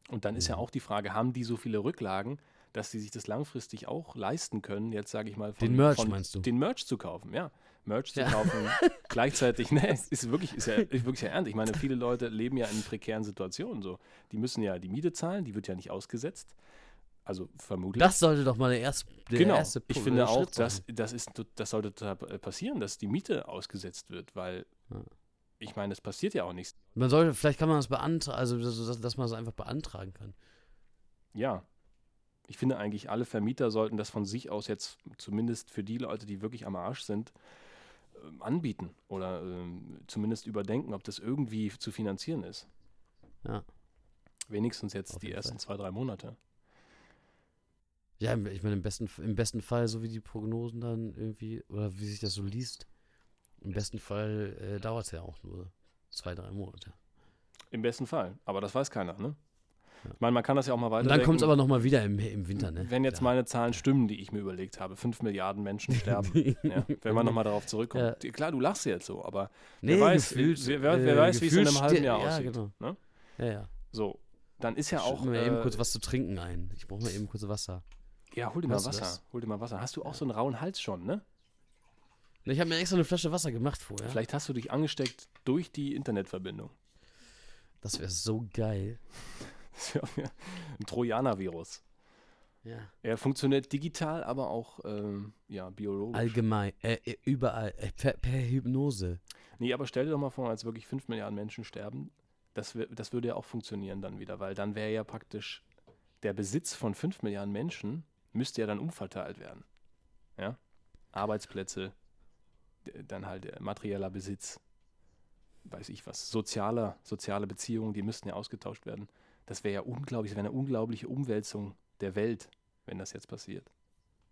Und dann ist ja Mhm. auch die Frage, haben die so viele Rücklagen, dass sie sich das langfristig auch leisten können, jetzt sage ich mal, von, Den Merch von, meinst du? Den Merch zu kaufen, ja. Merch zu Ja. kaufen, gleichzeitig, ne, es ist wirklich, ist ja ist wirklich ja ernst. Ich meine, viele Leute leben ja in prekären Situationen so. Die müssen ja die Miete zahlen, die wird ja nicht ausgesetzt. Also vermutlich. Das sollte doch mal der erste, der genau. erste ich Pu- finde äh, auch, dass, das, ist, das sollte passieren, dass die Miete ausgesetzt wird, weil Ja. Ich meine, es passiert ja auch nichts. Man sollte, vielleicht kann man das beantragen, also dass, dass, man es einfach beantragen kann. Ja. Ich finde eigentlich, alle Vermieter sollten das von sich aus jetzt zumindest für die Leute, die wirklich am Arsch sind, ähm, anbieten oder ähm, zumindest überdenken, ob das irgendwie zu finanzieren ist. Ja. Wenigstens jetzt Auf die ersten Fall. zwei, drei Monate. Ja, ich meine, im besten, im besten Fall, so wie die Prognosen dann irgendwie, oder wie sich das so liest, im besten Fall äh, dauert es ja auch nur zwei, drei Monate. Im besten Fall. Aber das weiß keiner, ne? Ja. Ich meine, man kann das ja auch mal weiter. Und dann kommt es aber nochmal wieder im, im Winter, ne? Wenn jetzt Klar. meine Zahlen stimmen, die ich mir überlegt habe, 5 Milliarden Menschen sterben. ja, wenn man nochmal darauf zurückkommt. Klar, du lachst jetzt so, aber Nee, wer weiß, gefühlt, wer, wer, wer äh, weiß wie es in einem halben Jahr ja, aussieht. Genau. Ne? Ja, ja. So, dann ist ja Ich auch. schütte mir eben äh, kurz was zu trinken ein. Ich brauche mal eben kurz Wasser. Ja, hol dir mal Wasser. das? Hol dir mal Wasser. Hast du auch so einen rauen Hals schon, ne? Ich habe mir extra eine Flasche Wasser gemacht vorher. Vielleicht hast du dich angesteckt durch die Internetverbindung. Das wäre so geil. Das ja ein Trojaner-Virus. Ja. Er funktioniert digital, aber auch ähm, ja, biologisch. Allgemein, äh, äh, überall, äh, per, per Hypnose. Nee, aber stell dir doch mal vor, als wirklich 5 Milliarden Menschen sterben, das, das würde ja auch funktionieren dann wieder, weil dann wäre ja praktisch der Besitz von 5 Milliarden Menschen müsste ja dann umverteilt werden. Ja? Arbeitsplätze, dann halt äh, materieller Besitz, weiß ich was, sozialer, soziale Beziehungen, die müssten ja ausgetauscht werden. Das wäre ja unglaublich, das wäre eine unglaubliche Umwälzung der Welt, wenn das jetzt passiert.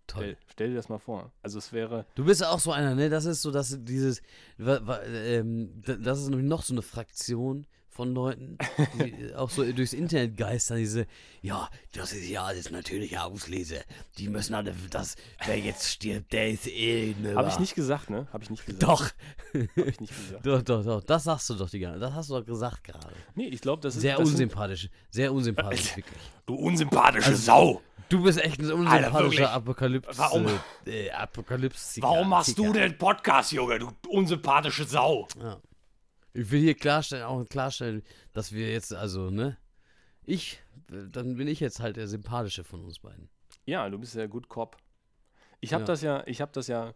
Toll. Stell, stell dir das mal vor. Also es wäre, Du bist ja auch so einer, ne? Das ist so, dass dieses, ähm, das ist nämlich noch so eine Fraktion von Leuten, die auch so durchs Internet geistern, diese, ja, das ist ja alles natürliche Auslese. Die müssen alle, das, wer jetzt stirbt, der ist eh ne. habe ich nicht gesagt, ne? Habe ich nicht gesagt. Doch, Habe ich nicht gesagt. doch, doch, doch, das sagst du doch die ganze Das hast du doch gesagt gerade. Nee, ich glaube, das ist Sehr das sind- unsympathisch, sehr unsympathisch, wirklich. Du unsympathische Also, Sau! Du bist echt ein unsympathischer Apokalypse. Warum? Äh, Apokalypse. Warum machst du denn Podcast, Junge, du unsympathische Sau? Ja. Ich will hier klarstellen, auch klarstellen, dass wir jetzt, also, ne? Ich, dann bin ich jetzt halt der sympathische von uns beiden. Ja, du bist ja gut Cop. Ich habe Ja. das ja, ich habe das ja,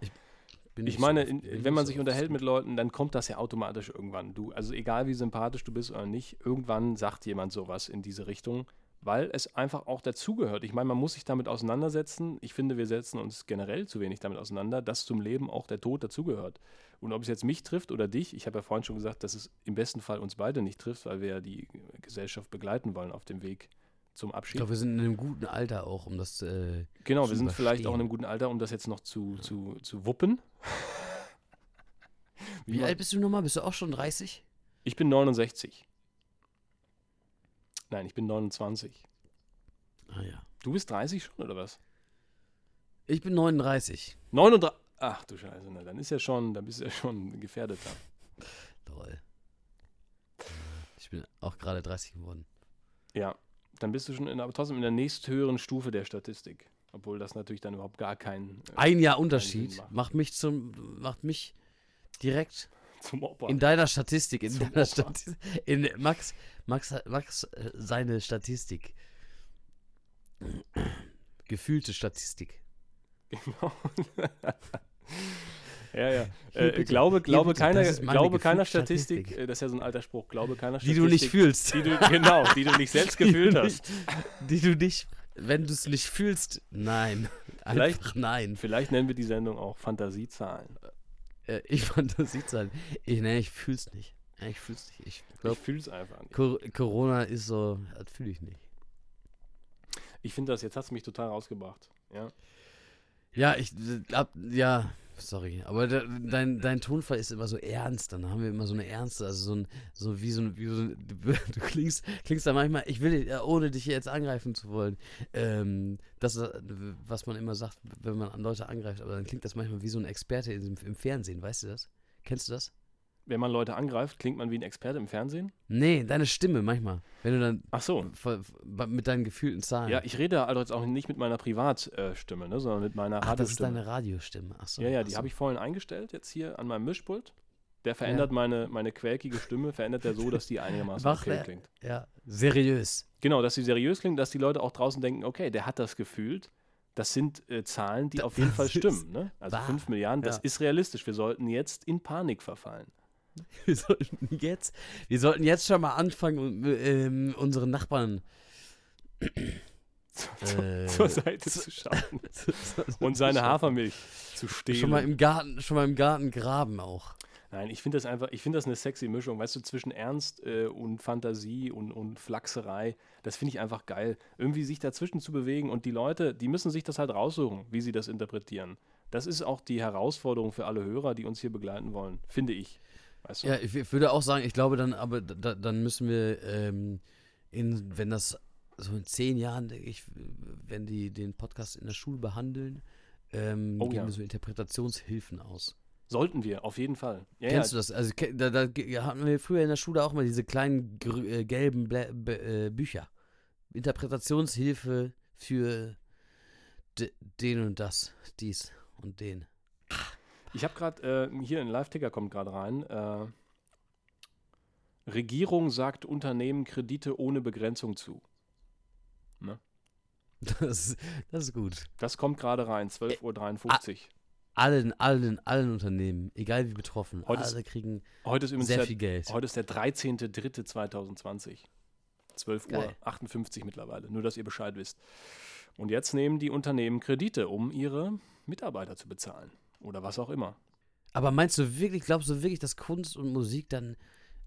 ich nicht meine, so in, oft- wenn man sich so oft unterhält mit Leuten, dann kommt das ja automatisch irgendwann. Du, also egal wie sympathisch du bist oder nicht, irgendwann sagt jemand sowas in diese Richtung, weil es einfach auch dazugehört. Ich meine, man muss sich damit auseinandersetzen. Ich finde, wir setzen uns generell zu wenig damit auseinander, dass zum Leben auch der Tod dazugehört. Und ob es jetzt mich trifft oder dich, ich habe ja vorhin schon gesagt, dass es im besten Fall uns beide nicht trifft, weil wir ja die Gesellschaft begleiten wollen auf dem Weg zum Ich Abschied. glaube, wir sind in einem guten Alter auch, um das. Äh, Genau, zu wir sind vielleicht auch in einem guten Alter, um das jetzt noch zu, zu, zu wuppen. wie man- alt bist du nochmal? Bist du auch schon 30? Ich bin 69. Nein, ich bin 29. Ah ja. Du bist 30 schon, oder was? Ich bin 39. 39. Ach du Scheiße, na, dann ist ja schon, dann bist du ja schon gefährdeter. Toll. Ich bin auch gerade 30 geworden. Ja, dann bist du schon in, aber trotzdem in der nächsthöheren Stufe der Statistik. Obwohl das natürlich dann überhaupt gar keinen äh, Ein Jahr Unterschied macht. macht mich zum, macht mich direkt zum Opa. in deiner Statistik, in Zum deiner. Statistik, in Max, Max, Max, äh, seine Statistik. Gefühlte Statistik. Genau. ja, ja. Äh, glaube glaube, bitte. meine glaube keiner Statistik, Gefühlsstatistik. äh, das ist ja so ein alter Spruch, glaube keiner Die Statistik. du nicht fühlst. Die du, genau, die du nicht selbst gefühlt die hast. Nicht, die du nicht, wenn du es nicht fühlst, nein. Vielleicht- nein. Vielleicht nennen wir die Sendung auch Fantasiezahlen. Äh, ich fantasiert sein. Ich, nee, ich fühl's nicht. Ich fühl's nicht. Ich Ich glaube, fühle es einfach nicht. Corona ist so, das fühle ich nicht. Ich finde das, jetzt hast du mich total rausgebracht. Ja. Ja, ich hab, ja, sorry, aber de, dein, dein Tonfall ist immer so ernst, dann haben wir immer so eine ernste, also so ein, so wie so ein, wie so ein du, klingst, klingst da manchmal, ich will, äh, ohne dich jetzt angreifen zu wollen, ähm, das, ist, was man immer sagt, wenn man an Leute angreift, aber dann klingt das manchmal wie so ein Experte im, im Fernsehen, weißt du das? Kennst du das? Wenn man Leute angreift, klingt man wie ein Experte im Fernsehen? Nee, deine Stimme manchmal, wenn du dann Ach so. mit deinen gefühlten Zahlen. Ja, ich rede also jetzt auch nicht mit meiner Privatstimme, ne, sondern mit meiner Ach, das ist Radiostimme. deine Radiostimme. Ach so, Ja, ja, die so. habe ich vorhin eingestellt, jetzt hier an meinem Mischpult. Der verändert meine, meine quäkige Stimme, verändert er so, dass die einigermaßen Macht okay klingt. Ja, seriös. Genau, dass sie seriös klingt, dass die Leute auch draußen denken, okay, der hat das gefühlt. Das sind äh, Zahlen, die Das auf jeden Fall stimmen. Ne? Also wahr. 5 Milliarden, das Ja. ist realistisch. Wir sollten jetzt in Panik verfallen. Wir sollten jetzt, wir sollten jetzt schon mal anfangen, um, ähm, unsere Nachbarn äh, Zur Seite zu schauen und seine Hafermilch zu stehlen. schon mal im Garten, schon mal im Garten graben auch. Nein, ich finde das einfach, ich finde das eine sexy Mischung, weißt du, zwischen Ernst äh, und Fantasie und, und Flachserei. Das finde ich einfach geil. Irgendwie sich dazwischen zu bewegen und die Leute, die müssen sich das halt raussuchen, wie sie das interpretieren. Das ist auch die Herausforderung für alle Hörer, die uns hier begleiten wollen, finde ich. Weißt du? Ja, ich, würde auch sagen, ich glaube dann, aber da, dann müssen wir, ähm, in, wenn das so in zehn Jahren, denke ich, wenn die den Podcast in der Schule behandeln, ähm, Oh geben ja. wir so Interpretationshilfen aus. Sollten wir, auf jeden Fall. Ja, Kennst ja, du das? Also da, da hatten wir früher in der Schule auch mal diese kleinen äh, gelben Blä äh, Bücher. Interpretationshilfe für de den und das, dies und den. Ich habe gerade, äh, hier ein Live-Ticker kommt gerade rein. Äh, Regierung sagt Unternehmen Kredite ohne Begrenzung zu. Das, das ist gut. Das kommt gerade rein, 12.53 Uhr. Allen, allen, allen Unternehmen, egal wie betroffen, Heute ist alle kriegen Heute ist sehr der, viel Geld. Heute ist der 13.03.2020. 12 Uhr Geil. 58 mittlerweile. Nur, dass ihr Bescheid wisst. Und jetzt nehmen die Unternehmen Kredite, um ihre Mitarbeiter zu bezahlen. Oder was auch immer. Aber meinst du wirklich, glaubst du wirklich, dass Kunst und Musik dann,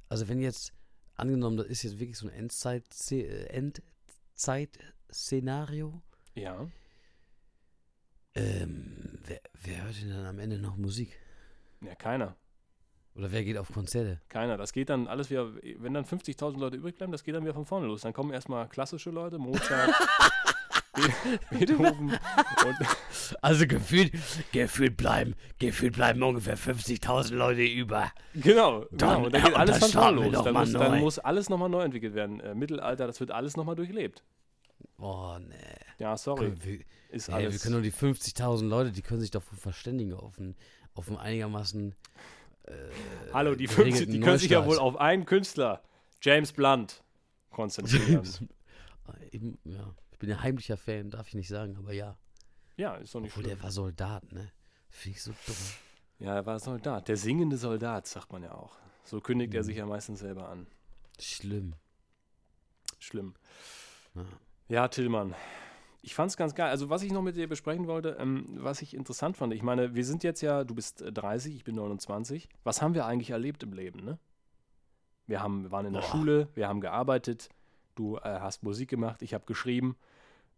also wenn jetzt, angenommen, das ist jetzt wirklich so ein Endzeit, äh, Endzeit-Szenario, Ja. ähm, wer, wer hört denn dann am Ende noch Musik? Ja, keiner. Oder wer geht auf Konzerte? Keiner. Das geht dann alles wieder, wenn dann 50.000 Leute übrig bleiben, das geht dann wieder von vorne los. Dann kommen erstmal klassische Leute, Mozart, Beethoven Also gefühlt, gefühlt bleiben, gefühlt bleiben ungefähr 50.000 Leute über. Genau, Dann- genau. Und dann geht alles von vorne los. Dann muss, dann muss alles nochmal neu entwickelt werden. Äh, Mittelalter, das wird alles nochmal durchlebt. Oh, nee. Ja, sorry. Wir, Ist alles. wir können doch die 50.000 Leute, die können sich doch verständigen auf einen, auf einen einigermaßen. Äh, Hallo, die geregelten 50, die können sich ja wohl auf einen Künstler, James Blunt, konzentrieren. Eben, ja. Ich bin ja heimlicher Fan, darf ich nicht sagen, aber ja. ja, ist doch nicht Obwohl, schlimm. der war Soldat, ne? Finde ich so dumm. Ja, er war Soldat. Der singende Soldat, sagt man ja auch. So kündigt er Mhm. sich ja meistens selber an. Schlimm. Schlimm. Ja. Ja, Tillmann. Ich fand es ganz geil. Also, was ich noch mit dir besprechen wollte, ähm, was ich interessant fand, ich meine, wir sind jetzt ja, du bist äh, 30, ich bin 29. Was haben wir eigentlich erlebt im Leben, ne? Wir, haben, wir waren in der Boah. Schule, wir haben gearbeitet, du äh, hast Musik gemacht, ich habe geschrieben.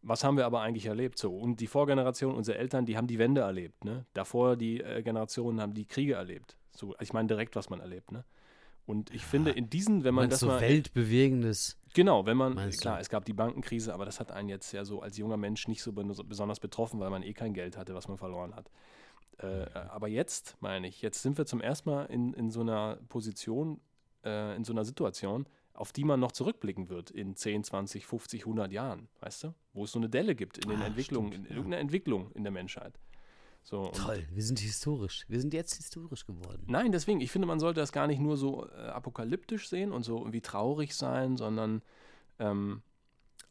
Was haben wir aber eigentlich erlebt? So, und die Vorgeneration, unsere Eltern, die haben die Wende erlebt, ne? Davor die äh, Generationen haben die Kriege erlebt. So, ich meine direkt, was man erlebt, ne? Und ich finde, in diesen, wenn man das so mal. weltbewegendes. Genau, wenn man, klar, du? es gab die Bankenkrise, aber das hat einen jetzt ja so als junger Mensch nicht so bes- besonders betroffen, weil man eh kein Geld hatte, was man verloren hat. Äh, aber jetzt, meine ich, jetzt sind wir zum ersten Mal in, in so einer Position, äh, in so einer Situation, auf die man noch zurückblicken wird in 10, 20, 50, 100 Jahren, weißt du? Wo es so eine Delle gibt in den Ah, Entwicklungen, stimmt, in ja. irgendeiner Entwicklung in der Menschheit. So, Toll, wir sind historisch. Wir sind jetzt historisch geworden. Nein, deswegen, ich finde, man sollte das gar nicht nur so äh, apokalyptisch sehen und so irgendwie traurig sein, sondern ähm,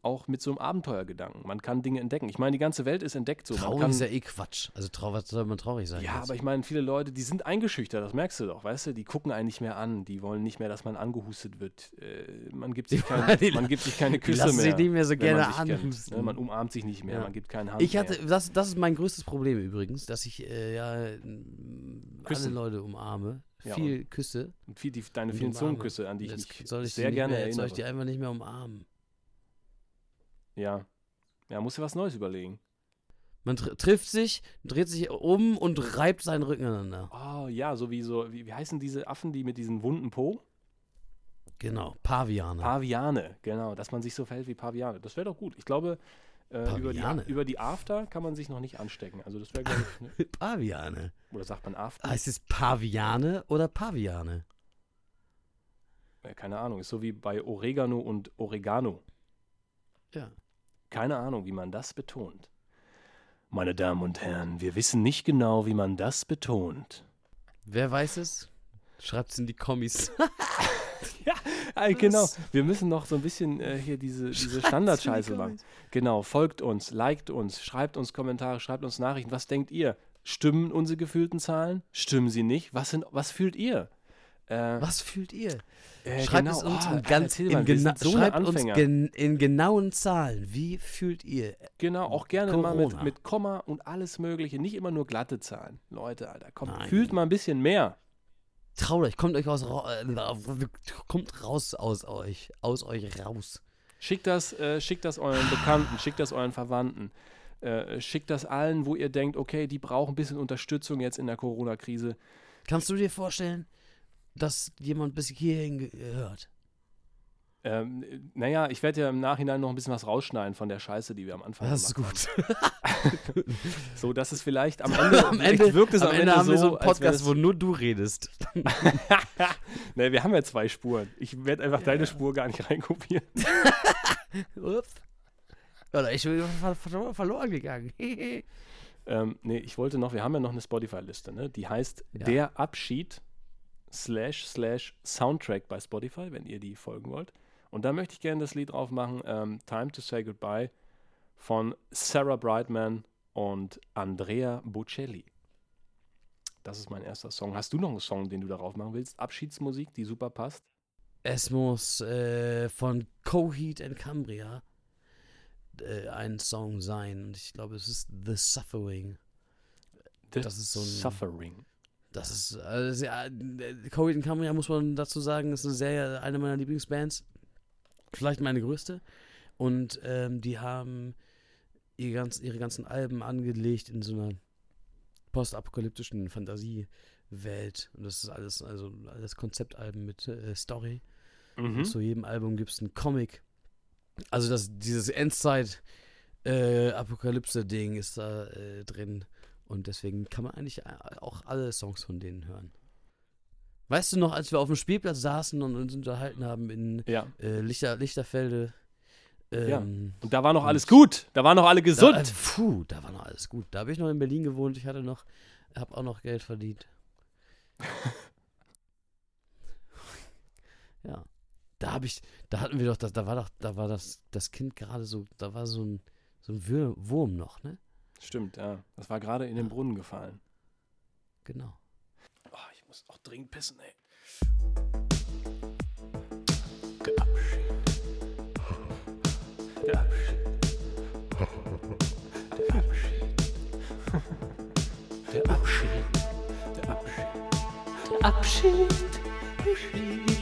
auch mit so einem Abenteuergedanken. Man kann Dinge entdecken. Ich meine, die ganze Welt ist entdeckt so. Traurig kann, ist ja eh Quatsch. Also trau was soll man traurig sein? ja, jetzt? aber ich meine, viele Leute, die sind eingeschüchtert, das merkst du doch, weißt du? Die gucken einen nicht mehr an, die wollen nicht mehr, dass man angehustet wird. Äh, man, gibt sich kein, die- man gibt sich keine Küsse lassen mehr. sich nicht mehr so gerne man sich kennt, anhusten. ne? Man umarmt sich nicht mehr, Ja. man gibt keine Hand Ich hatte, das, das ist mein größtes Problem übrigens, dass ich äh, ja m, alle Küssen. Leute umarme, Ja, viel küsse. Und viel, die, deine vielen. Zungenküsse, an die ich mich soll ich sehr gerne mehr, jetzt soll erinnere. ich die einfach nicht mehr umarmen. Ja. ja, musst du was Neues überlegen. Man tr trifft sich, dreht sich um und reibt seinen Rücken aneinander. Oh ja, so wie so, wie, wie heißen diese Affen, die mit diesen wunden Po? Genau, Paviane. Paviane, genau, dass man sich so verhält wie Paviane. Das wäre doch gut. Ich glaube, äh, über, die, über die After kann man sich noch nicht anstecken. Also das wäre, glaube ich, ne? Paviane. oder sagt man After? Heißt es Paviane oder Paviane? Äh, keine Ahnung, ist so wie bei Oregano und Oregano. Ja. Keine Ahnung, wie man das betont. Meine Damen und Herren, wir wissen nicht genau, wie man das betont. Wer weiß es? Schreibt es in die Kommis. Ah, genau, wir müssen noch so ein bisschen äh, hier diese, diese Standardscheiße machen. Genau, folgt uns, liked uns, schreibt uns Kommentare, schreibt uns Nachrichten. Was denkt ihr? Stimmen unsere gefühlten Zahlen? Stimmen sie nicht? Was, sind, was fühlt ihr? Äh, Was fühlt ihr? äh, Schreibt genau. es uns Oh, in, ganz, erzähl in, gena so schreibt uns gen in genauen Zahlen. Wie fühlt ihr? Genau, auch gerne mal mit, Corona. mit Komma und alles Mögliche. Nicht immer nur glatte Zahlen. Leute, Alter, kommt, Nein. fühlt mal ein bisschen mehr. Traut euch, kommt euch aus, äh, kommt raus aus euch, aus euch raus. Schickt das, äh, schickt das euren Bekannten, schickt das euren Verwandten. Äh, schickt das allen, wo ihr denkt, okay, die brauchen ein bisschen Unterstützung jetzt in der Corona-Krise. Kannst du dir vorstellen, dass jemand bis hierhin ge- hört? Ähm, äh, naja, ich werde ja im Nachhinein noch ein bisschen was rausschneiden von der Scheiße, die wir am Anfang Das ist gemacht gut. haben. So, dass es vielleicht am Ende, am Ende, wirkt es am, Ende, haben so, wir so einen Podcast, das- wo nur du redest. Nee, wir haben ja zwei Spuren. Ich werde einfach deine Spur gar nicht reinkopieren. Ups. Oder ich bin ver ver verloren gegangen. Ähm, nee, ich wollte noch, wir haben ja noch eine Spotify-Liste, ne? Die heißt Ja. Der Abschied slash slash Soundtrack bei Spotify, wenn ihr die folgen wollt. Und da möchte ich gerne das Lied drauf machen, ähm, Time to Say Goodbye von Sarah Brightman und Andrea Bocelli. Das ist mein erster Song. Hast du noch einen Song, den du darauf machen willst? Abschiedsmusik, die super passt? Es muss äh, von Coheed and Cambria äh, ein Song sein. Und ich glaube, es ist The Suffering. The Das ist so ein- Suffering. Das ist, also, ja, äh, Coheed and Cambria, muss man dazu sagen, ist eine, sehr, eine meiner Lieblingsbands. Vielleicht meine größte. Und ähm, die haben ihr ganz, ihre ganzen Alben angelegt in so einer postapokalyptischen Fantasiewelt. Und das ist alles, also alles Konzeptalben mit äh, Story. Mhm. Zu jedem Album gibt es einen Comic. Also das, dieses Endzeit-Apokalypse-Ding ist da äh, drin. Und deswegen kann man eigentlich äh, auch alle Songs von denen hören. Weißt du noch, als wir auf dem Spielplatz saßen und uns unterhalten haben in Ja. äh, Lichter, Lichterfelde? Ja. Ähm, Und da war noch alles gut. Da waren noch alle gesund. Da, äh, puh, da war noch alles gut. Da habe ich noch in Berlin gewohnt. Ich hatte noch, habe auch noch Geld verdient. ja. Da habe ich, da hatten wir doch, das, da war doch, da war das, das Kind gerade so, da war so ein, so ein Wurm noch, ne? Stimmt, ja. Das war gerade in den Brunnen gefallen. Genau. Oh, ich muss auch dringend pissen, ey. Der Abschied. Der Abschied. Der Abschied. Der Abschied. Der Abschied. Der Abschied. Abschied.